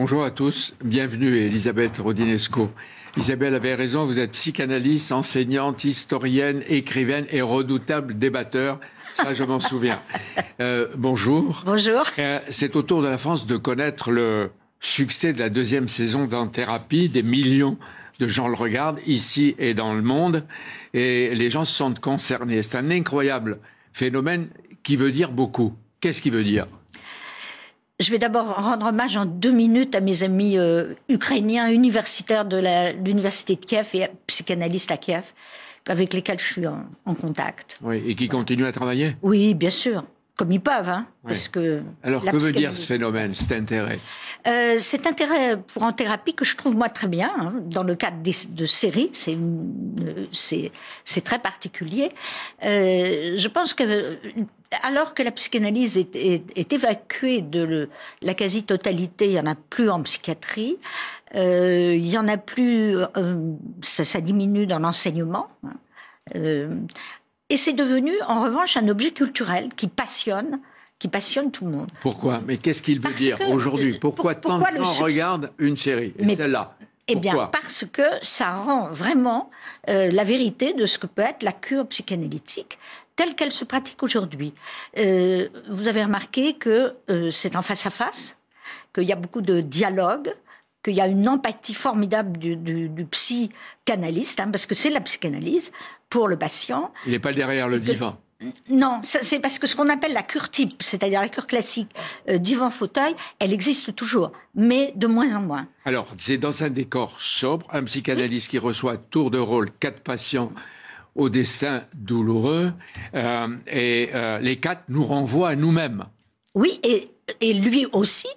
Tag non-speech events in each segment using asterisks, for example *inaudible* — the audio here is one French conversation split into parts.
Bonjour à tous, bienvenue Elisabeth Rodinesco. Isabelle avait raison, vous êtes psychanalyste, enseignante, historienne, écrivaine et redoutable débatteur. Ça, je m'en souviens. *laughs* Euh, bonjour. Bonjour. Euh, c'est au tour de la France de connaître le succès de la deuxième saison d'En Thérapie. Des millions de gens le regardent ici et dans le monde. Et les gens se sentent concernés. C'est un incroyable phénomène qui veut dire beaucoup. Qu'est-ce qui veut dire? Je vais d'abord rendre hommage en deux minutes à mes amis euh, ukrainiens universitaires de l'université de Kiev et psychanalystes à Kiev, avec lesquels je suis en, contact. Oui, et qui continuent à travailler? Oui, bien sûr, comme ils peuvent. Hein, parce que Alors, que veut dire ce phénomène, cet intérêt? Euh, cet intérêt pour en thérapie que je trouve moi très bien hein, dans le cadre de séries, c'est très particulier. Euh, je pense que alors que la psychanalyse est, évacuée de la quasi-totalité, il y en a plus en psychiatrie. Euh, il y en a plus, ça, diminue dans l'enseignement. Hein. Et c'est devenu, en revanche, un objet culturel qui passionne qui passionne tout le monde. Pourquoi? Mais qu'est-ce qu'il veut dire aujourd'hui? euh, Pourquoi, tant de gens regardent une série? Et celle-là eh bien, parce que ça rend vraiment euh, la vérité de ce que peut être la cure psychanalytique telle qu'elle se pratique aujourd'hui. Euh, vous avez remarqué que c'est en face à face, qu'il y a beaucoup de dialogue, qu'il y a une empathie formidable du, du, psychanalyste, hein, parce que c'est la psychanalyse pour le patient. Il n'est pas derrière le divan. Non, c'est parce que ce qu'on appelle la cure type, c'est-à-dire la cure classique euh, divan-fauteuil, elle existe toujours, mais de moins en moins. Alors, c'est dans un décor sobre, un psychanalyste qui reçoit tour de rôle quatre patients au destin douloureux, euh, et euh, les quatre nous renvoient à nous-mêmes. Oui, et, et lui aussi,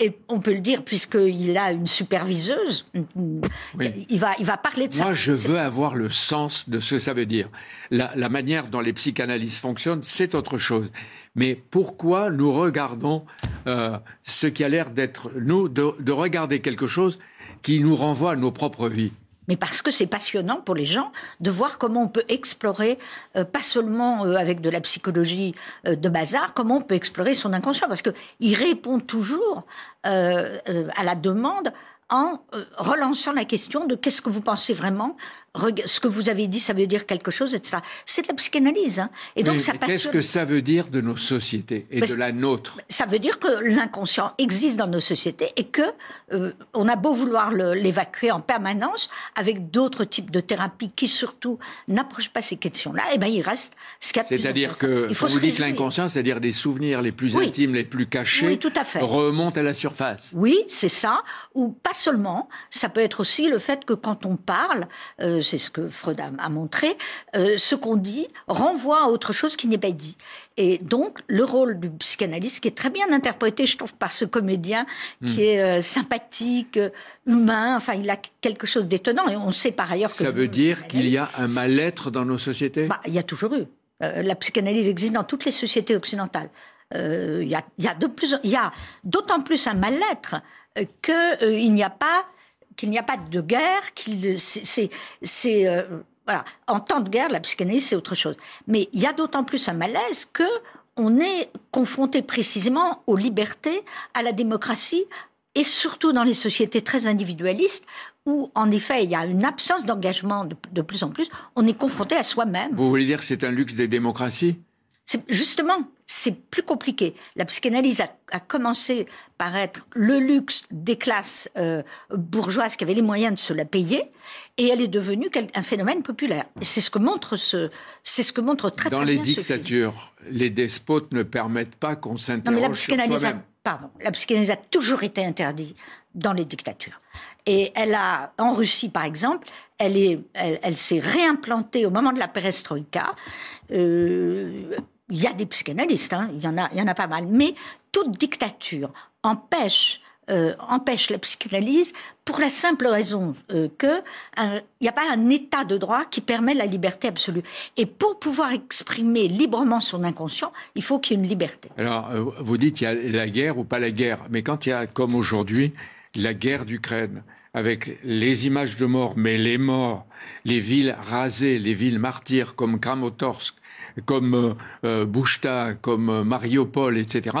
et on peut le dire puisqu'il a une superviseuse, il, va, il va parler de ça. Moi, je veux avoir le sens de ce que ça veut dire. La, manière dont les psychanalystes fonctionnent, c'est autre chose. Mais pourquoi nous regardons euh, ce qui a l'air d'être nous, de regarder quelque chose qui nous renvoie à nos propres vies? Mais parce que c'est passionnant pour les gens de voir comment on peut explorer, euh, pas seulement euh, avec de la psychologie euh, de bazar, comment on peut explorer son inconscient, parce qu'il répond toujours à la demande en relançant la question de qu'est-ce que vous pensez vraiment ce que vous avez dit, ça veut dire quelque chose, etc. C'est de la psychanalyse. Hein. Et donc, ça Qu'est-ce que ça veut dire de nos sociétés et de la nôtre? Ça veut dire que l'inconscient existe dans nos sociétés et que euh, on a beau vouloir l'évacuer en permanence avec d'autres types de thérapies qui surtout n'approchent pas ces questions-là, et eh ben il reste ce qu'il y a C'est-à-dire que quand vous dites l'inconscient, c'est-à-dire des souvenirs les plus intimes, les plus cachés, tout à fait. remontent à la surface. Oui, c'est ça. Ou pas seulement. Ça peut être aussi le fait que quand on parle, euh, c'est ce que Freud a, montré, euh, ce qu'on dit renvoie à autre chose qui n'est pas dit. Et donc, le rôle du psychanalyste, qui est très bien interprété, je trouve, par ce comédien, qui hmm. est euh, sympathique, euh, humain, enfin, il a quelque chose d'étonnant. Et on sait par ailleurs que... Ça veut dire qu'il y a un mal-être dans nos sociétés? Bah, Il y a toujours eu. la psychanalyse existe dans toutes les sociétés occidentales. Il y, a, y, a, de plus, il y a d'autant plus un mal-être qu'il n'y a pas qu'il n'y a pas de guerre, qu'il c'est euh, voilà. En temps de guerre, la psychanalyse c'est autre chose. Mais il y a d'autant plus un malaise que on est confronté précisément aux libertés, à la démocratie, et surtout dans les sociétés très individualistes où, en effet, il y a une absence d'engagement de, de, plus en plus, on est confronté à soi-même. Vous voulez dire que c'est un luxe des démocraties? Justement, c'est plus compliqué. La psychanalyse a, commencé par être le luxe des classes euh, bourgeoises qui avaient les moyens de se la payer, et elle est devenue un phénomène populaire. C'est ce que montre ce, c'est ce que montre très, Dans les dictatures, les despotes ne permettent pas qu'on s'interroge sur soi-même. Pardon, la psychanalyse a toujours été interdite dans les dictatures. Et elle a, en Russie par exemple, elle, est, elle, s'est réimplantée au moment de la perestroïka. Euh, il y a des psychanalystes, hein, il, y en a, pas mal, mais toute dictature empêche, euh, la psychanalyse pour la simple raison euh, qu'il n'y a pas un état de droit qui permet la liberté absolue. Et pour pouvoir exprimer librement son inconscient, il faut qu'il y ait une liberté. Alors, euh, vous dites il y a la guerre ou pas la guerre, mais quand il y a, comme aujourd'hui, la guerre d'Ukraine, avec les images de morts, mais les morts, les villes rasées, les villes martyrs comme Kramatorsk, comme euh, Bouchta, comme Mariupol, etc.,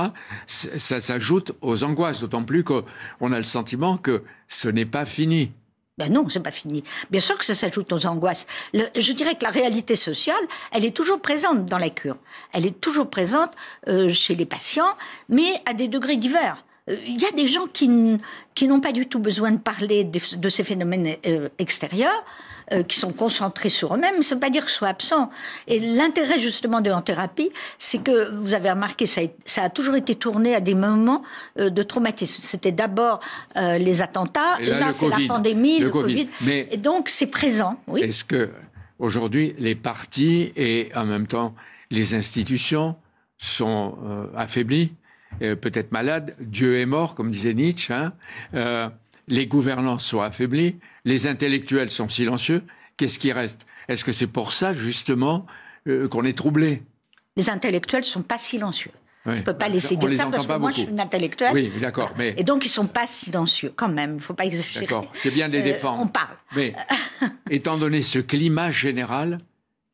ça s'ajoute aux angoisses, d'autant plus qu'on a le sentiment que ce n'est pas fini. Ben non, c'est pas fini. Bien sûr que ça s'ajoute aux angoisses. je dirais que la réalité sociale, elle est toujours présente dans la cure. Elle est toujours présente euh, chez les patients, mais à des degrés divers. Euh, il y a des gens qui, n'ont pas du tout besoin de parler de, ces phénomènes euh, extérieurs. Euh, qui sont concentrés sur eux-mêmes, ça ne veut pas dire qu'ils soient absents. Et l'intérêt justement de en thérapie, c'est que vous avez remarqué, ça a, toujours été tourné à des moments euh, de traumatisme. C'était d'abord euh, les attentats, et là, c'est la pandémie, le, Covid. Mais et donc c'est présent. Oui. Est-ce que aujourd'hui les partis et en même temps les institutions sont affaiblies, peut-être malades Dieu est mort, comme disait Nietzsche. Hein les gouvernants sont affaiblis, les intellectuels sont silencieux, qu'est-ce qui reste? Est-ce que c'est pour ça, justement, euh, qu'on est troublé? Les intellectuels ne sont pas silencieux. On ne peut pas laisser dire ça parce que moi, je suis une intellectuelle. Oui, d'accord. Mais... Et donc, ils ne sont pas silencieux, quand même. Il ne faut pas exagérer. D'accord, c'est bien de les euh, défendre. on parle. Mais *laughs* étant donné ce climat général,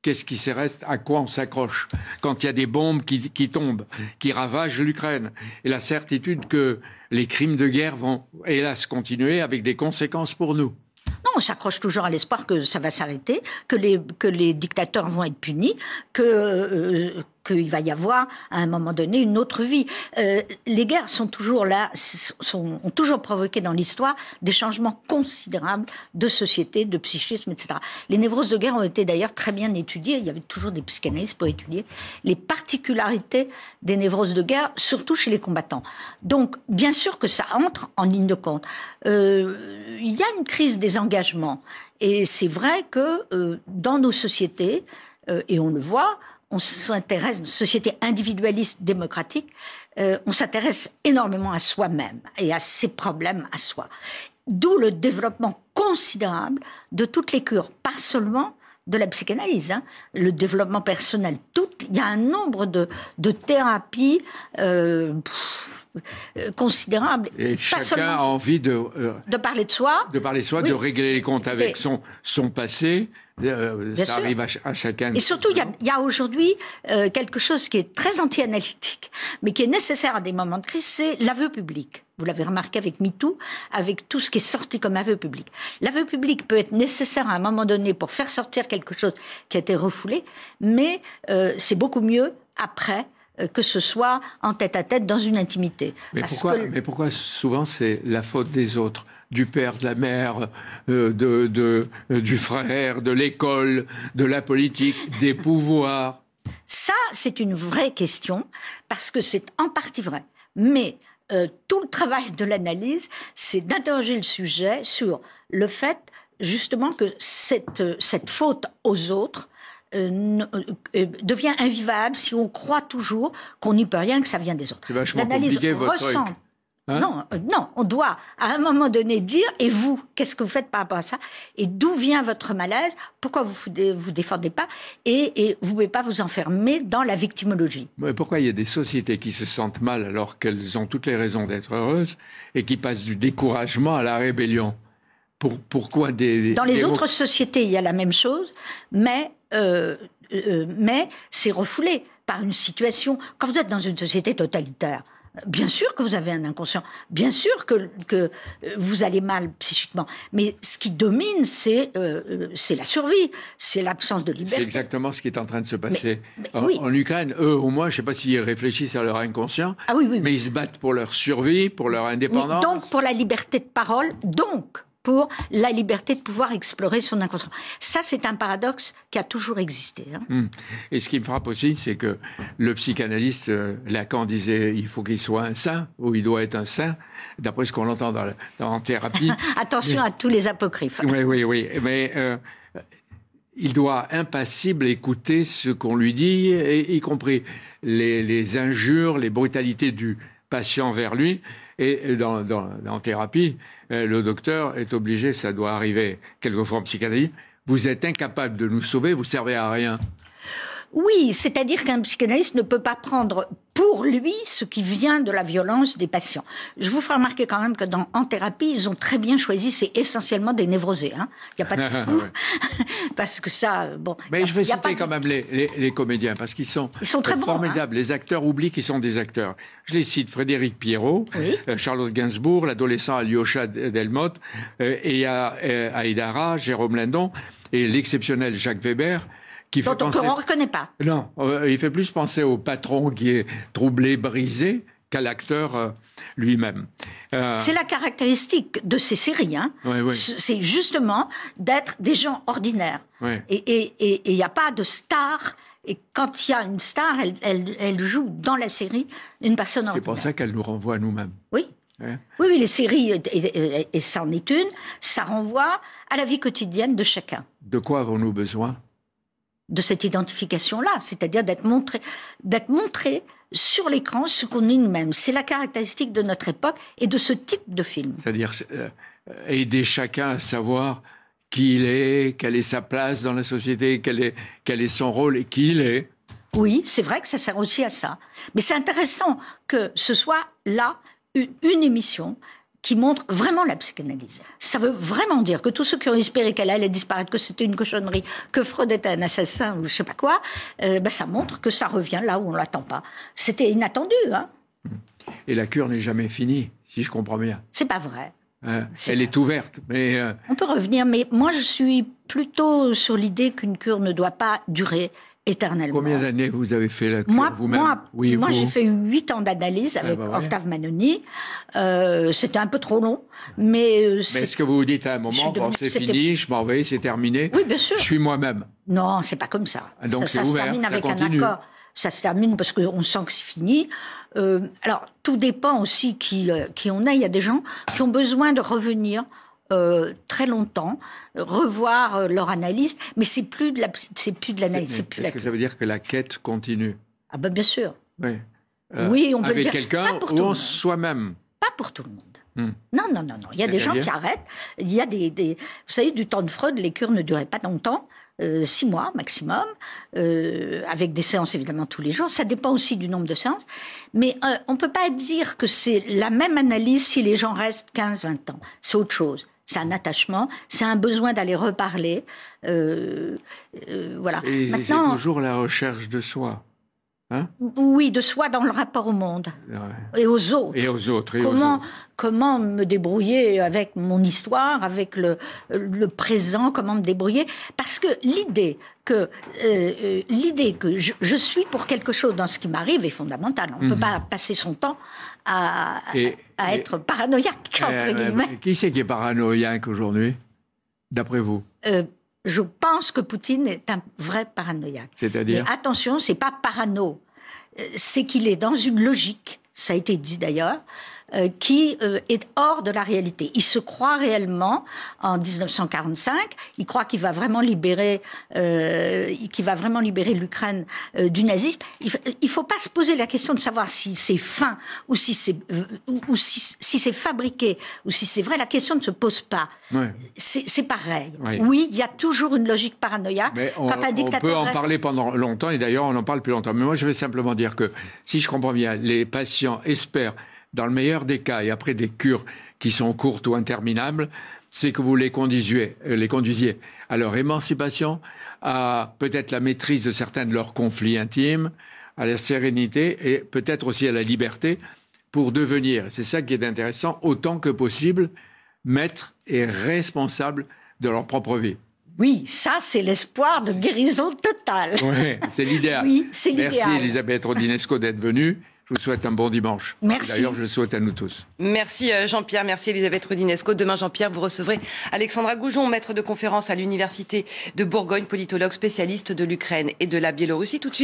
qu'est-ce qui se reste À quoi on s'accroche Quand il y a des bombes qui, qui tombent, qui ravagent l'Ukraine, et la certitude que les crimes de guerre vont, hélas, continuer avec des conséquences pour nous. Non, on s'accroche toujours à l'espoir que ça va s'arrêter, que les, que les dictateurs vont être punis, que, euh, qu'il va y avoir à un moment donné une autre vie. Euh, les guerres sont toujours là, sont, ont toujours provoqué dans l'histoire des changements considérables de société, de psychisme, etc. Les névroses de guerre ont été d'ailleurs très bien étudiées. Il y avait toujours des psychanalystes pour étudier les particularités des névroses de guerre, surtout chez les combattants. Donc, bien sûr que ça entre en ligne de compte. Euh, il y a une crise des engagements. Et c'est vrai que euh, dans nos sociétés, euh, et on le voit, on s'intéresse, une société individualiste démocratique, euh, on s'intéresse énormément à soi-même et à ses problèmes à soi. D'où le développement considérable de toutes les cures, pas seulement de la psychanalyse, hein, le développement personnel. Tout, il y a un nombre de, thérapies euh, euh, considérables. Et chacun a envie de, de parler de soi. De parler de soi, de régler les comptes avec son, son passé, euh, ça arrive à, chacun. Et surtout, il y a, aujourd'hui euh, quelque chose qui est très anti-analytique, mais qui est nécessaire à des moments de crise, c'est l'aveu public. Vous l'avez remarqué avec MeToo, avec tout ce qui est sorti comme aveu public. L'aveu public peut être nécessaire à un moment donné pour faire sortir quelque chose qui a été refoulé, mais euh, c'est beaucoup mieux après que ce soit en tête à tête dans une intimité. Mais, pourquoi, mais pourquoi souvent c'est la faute des autres? Du père, de la mère, euh, de, euh, du frère, de l'école, de la politique, des pouvoirs Ça, c'est une vraie question, parce que c'est en partie vrai. Mais euh, tout le travail de l'analyse, c'est d'interroger le sujet sur le fait, justement, que cette, cette faute aux autres, devient invivable si on croit toujours qu'on n'y peut rien, que ça vient des autres. C'est vachement compliqué votre truc. Hein non, euh, non, on doit à un moment donné dire et vous, qu'est-ce que vous faites par rapport à ça Et d'où vient votre malaise Pourquoi vous vous défendez pas et, vous ne pouvez pas vous enfermer dans la victimologie. Mais pourquoi il y a des sociétés qui se sentent mal alors qu'elles ont toutes les raisons d'être heureuses et qui passent du découragement à la rébellion? Pour, Pourquoi des, Dans les autres sociétés, il y a la même chose, mais euh, euh, mais c'est refoulé par une situation. Quand vous êtes dans une société totalitaire, Bien sûr que vous avez un inconscient, bien sûr que, que vous allez mal psychiquement, mais ce qui domine, c'est euh, c'est la survie, c'est l'absence de liberté. C'est exactement ce qui est en train de se passer en, Ukraine. Eux, au moins, je ne sais pas s'ils réfléchissent à leur inconscient, ah oui, oui, mais ils se battent pour leur survie, pour leur indépendance. donc pour la liberté de parole, donc pour la liberté de pouvoir explorer son inconscient. Ça, c'est un paradoxe qui a toujours existé. Hein. Hmm. Et ce qui me frappe aussi, c'est que le psychanalyste euh, Lacan disait il faut qu'il soit un saint, ou il doit être un saint, d'après ce qu'on entend dans, la, thérapie. *laughs* Attention à tous les apocryphes. Oui, oui, oui. Mais euh, il doit impassible écouter ce qu'on lui dit, y compris les, les, injures, les brutalités du patient vers lui. Et dans, dans, en thérapie, euh, le docteur est obligé, ça doit arriver quelquefois en psychanalyse, vous êtes incapable de nous sauver, vous servez à rien. Oui, c'est-à-dire qu'un psychanalyste ne peut pas prendre pour lui ce qui vient de la violence des patients. Je vous ferai remarquer quand même que dans En thérapie, ils ont très bien choisi, c'est essentiellement des névrosés. Hein. Il n'y a pas de *laughs* fou, *laughs* parce que ça, bon. Mais je vais citer quand même les, les, comédiens, parce qu'ils sont, ils sont très formidables. Hein. Les acteurs oublient qu'ils sont des acteurs. Je les cite, Frédéric Pierrot, euh, Charlotte Gainsbourg, l'adolescent Alyosha Delmotte, euh, et à, euh, Aïdara, Jérôme Lindon, et l'exceptionnel Jacques Weber, qui fait penser... on ne reconnaît pas. Non, euh, il fait plus penser au patron qui est troublé, brisé, qu'à l'acteur euh, lui-même. Euh, c'est la caractéristique de ces séries. Hein. C'est justement d'être des gens ordinaires. Et il n'y a pas de star. Et quand il y a une star, elle, elle, joue dans la série une personne ordinaire. C'est pour ça qu'elle nous renvoie à nous-mêmes. Oui. Oui, oui, les séries, et, et c'en est une, ça renvoie à la vie quotidienne de chacun. De quoi avons-nous besoin? De cette identification-là, c'est-à-dire d'être montré, d'être montré sur l'écran ce qu'on est nous-mêmes. C'est la caractéristique de notre époque et de ce type de film. C'est-à-dire euh, aider chacun à savoir qui il est, quelle est sa place dans la société, quel est, quel est son rôle et qui il est. Oui, c'est vrai que ça sert aussi à ça. Mais c'est intéressant que ce soit là une émission qui montre vraiment la psychanalyse. Ça veut vraiment dire que tous ceux qui ont espéré qu'elle allait disparaître, que c'était une cochonnerie, que Freud était un assassin ou je sais pas quoi, euh, ben ça montre que ça revient là où on l'attend pas. C'était inattendu. Hein Et la cure n'est jamais finie, si je comprends bien. C'est pas vrai. Hein, elle est ouverte, mais... Euh, on peut revenir, mais moi je suis plutôt sur l'idée qu'une cure ne doit pas durer éternellement. Combien d'années vous avez fait la cure vous-même Moi, oui, moi j'ai fait huit ans d'analyse avec ah bah Octave Manoni. Euh, c'était un peu trop long, mais... Euh, mais est-ce que vous vous dites à un moment, bon, c'est fini, je m'en vais, c'est terminé Oui, bien sûr. Je suis moi-même. Non, c'est pas comme ça. Ah, donc ça, se termine avec un accord. Ça se termine parce qu'on sent que c'est fini. Euh, alors, tout dépend aussi qui, qui on est. Il y a des gens qui ont besoin de revenir euh, très longtemps, revoir euh, leur analyse, mais c'est plus de la, c'est plus de l'analyse. Est-ce que ça veut dire que la quête continue? Ah ben bien sûr. Oui. Euh, oui, on peut avec quelqu'un ou soi-même? Pas pour tout le monde. Hmm. Non, non, non, non. Il y a des gens qui arrêtent. Il y a des, des, Vous savez, du temps de Freud, les cures ne duraient pas longtemps. Euh, six mois maximum, euh, avec des séances évidemment tous les jours. Ça dépend aussi du nombre de séances. Mais euh, on ne peut pas dire que c'est la même analyse si les gens restent 15-20 ans. C'est autre chose c'est un attachement, c'est un besoin d'aller reparler. Euh, euh, voilà. Et c'est toujours la recherche de soi. Hein? Oui, de soi dans le rapport au monde et aux autres. Et aux autres. comment, comment me débrouiller avec mon histoire, avec le, le présent, comment me débrouiller? Parce que l'idée que, euh, euh, l'idée que je, suis pour quelque chose dans ce qui m'arrive est fondamentale. On ne peut mhm. pas passer son temps à, à être paranoïaque, entre guillemets. Qui c'est qui est paranoïaque aujourd'hui, d'après vous? Euh, je pense que Poutine est un vrai paranoïaque. C'est-à-dire Mais attention, c'est pas parano, euh, c'est qu'il est dans une logique, ça a été dit d'ailleurs, euh, qui euh, est hors de la réalité. Il se croit réellement en 1945. Il croit qu'il va vraiment libérer, euh, qu'il va vraiment libérer l'Ukraine du nazisme. Il, ne faut pas se poser la question de savoir si c'est fin ou si c'est ou, si, c'est fabriqué ou si c'est vrai. La question ne se pose pas. C'est pareil. Oui. il y a toujours une logique paranoïaque. on, on peut en parler pendant longtemps et d'ailleurs on en parle plus longtemps. Mais moi je vais simplement dire que si je comprends bien, les patients espèrent dans le meilleur des cas, et après des cures qui sont courtes ou interminables, c'est que vous les conduisiez, euh, les conduisiez à leur émancipation, à peut-être la maîtrise de certains de leurs conflits intimes, à la sérénité et peut-être aussi à la liberté pour devenir, c'est ça qui est intéressant, autant que possible, maître et responsable de leur propre vie. Oui, ça, c'est l'espoir de guérison totale. Oui, c'est l'idéal. Oui, c'est l'idéal. Merci Elisabeth Rodinesco d'être venue. Je vous souhaite un bon dimanche. Merci. D'ailleurs, je le souhaite à nous tous. Merci euh, Jean-Pierre, merci Elisabeth Rudinesco. Demain, Jean-Pierre, vous recevrez Alexandra Goujon, maître de conférence à l'Université de Bourgogne, politologue spécialiste de l'Ukraine et de la Biélorussie. Tout de suite,